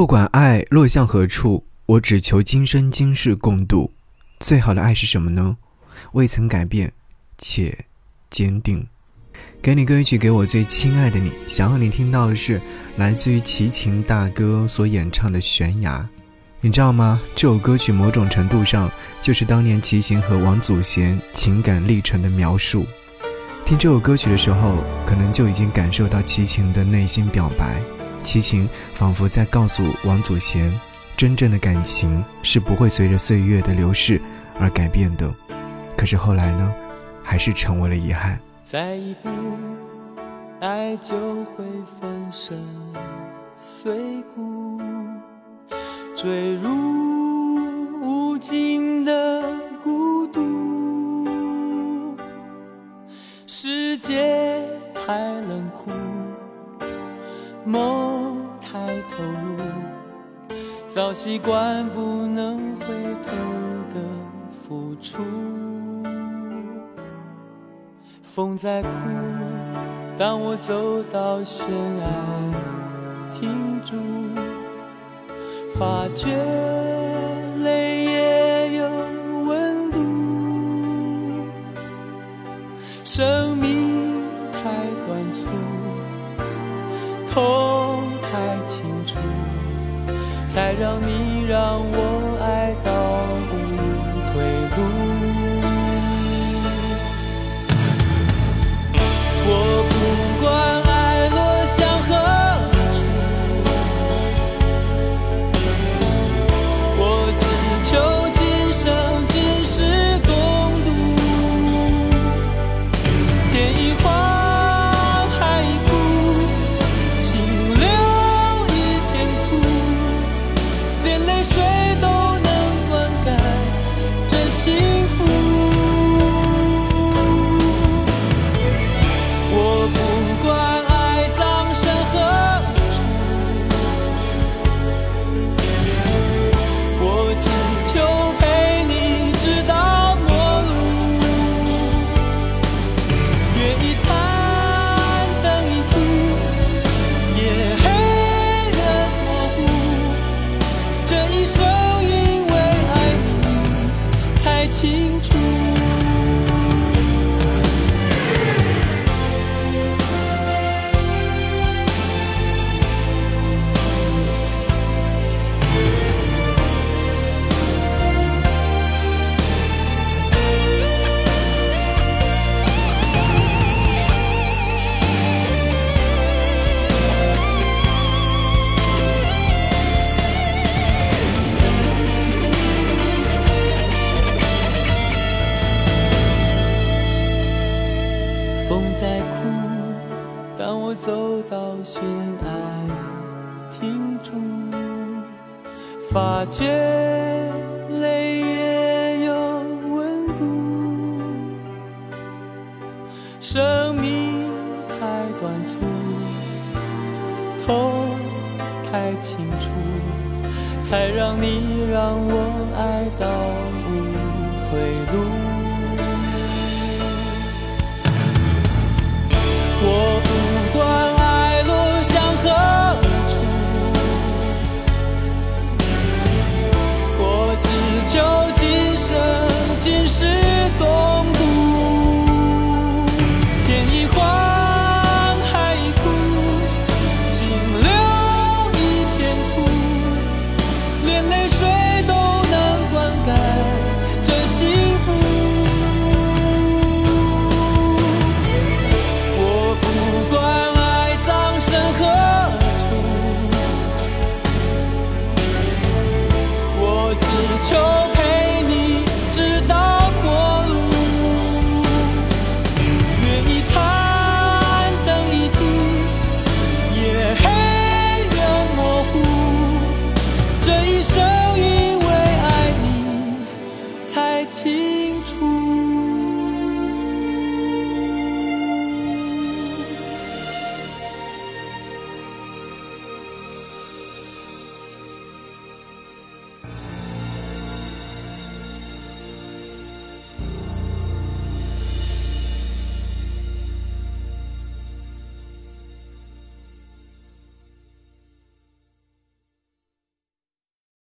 不管爱落向何处，我只求今生今世共度。最好的爱是什么呢？未曾改变，且坚定。给你歌曲，给我最亲爱的你。想要你听到的是来自于齐秦大哥所演唱的《悬崖》。你知道吗？这首歌曲某种程度上就是当年齐秦和王祖贤情感历程的描述。听这首歌曲的时候，可能就已经感受到齐秦的内心表白。齐秦仿佛在告诉王祖贤，真正的感情是不会随着岁月的流逝而改变的。可是后来呢，还是成为了遗憾。再一步，爱就会粉身碎骨，坠入无尽的孤独。世界太冷，梦太投入，早习惯不能回头的付出。风在哭，当我走到悬崖，停住，发觉才让你让我爱到无退路。这一生风在哭，当我走到悬崖，停住，发觉泪也有温度。生命太短促，痛太清楚，才让你让我爱到无退路。求陪你直到末路，月一残，灯已尽，夜黑人模糊，这一生因为爱你才清楚。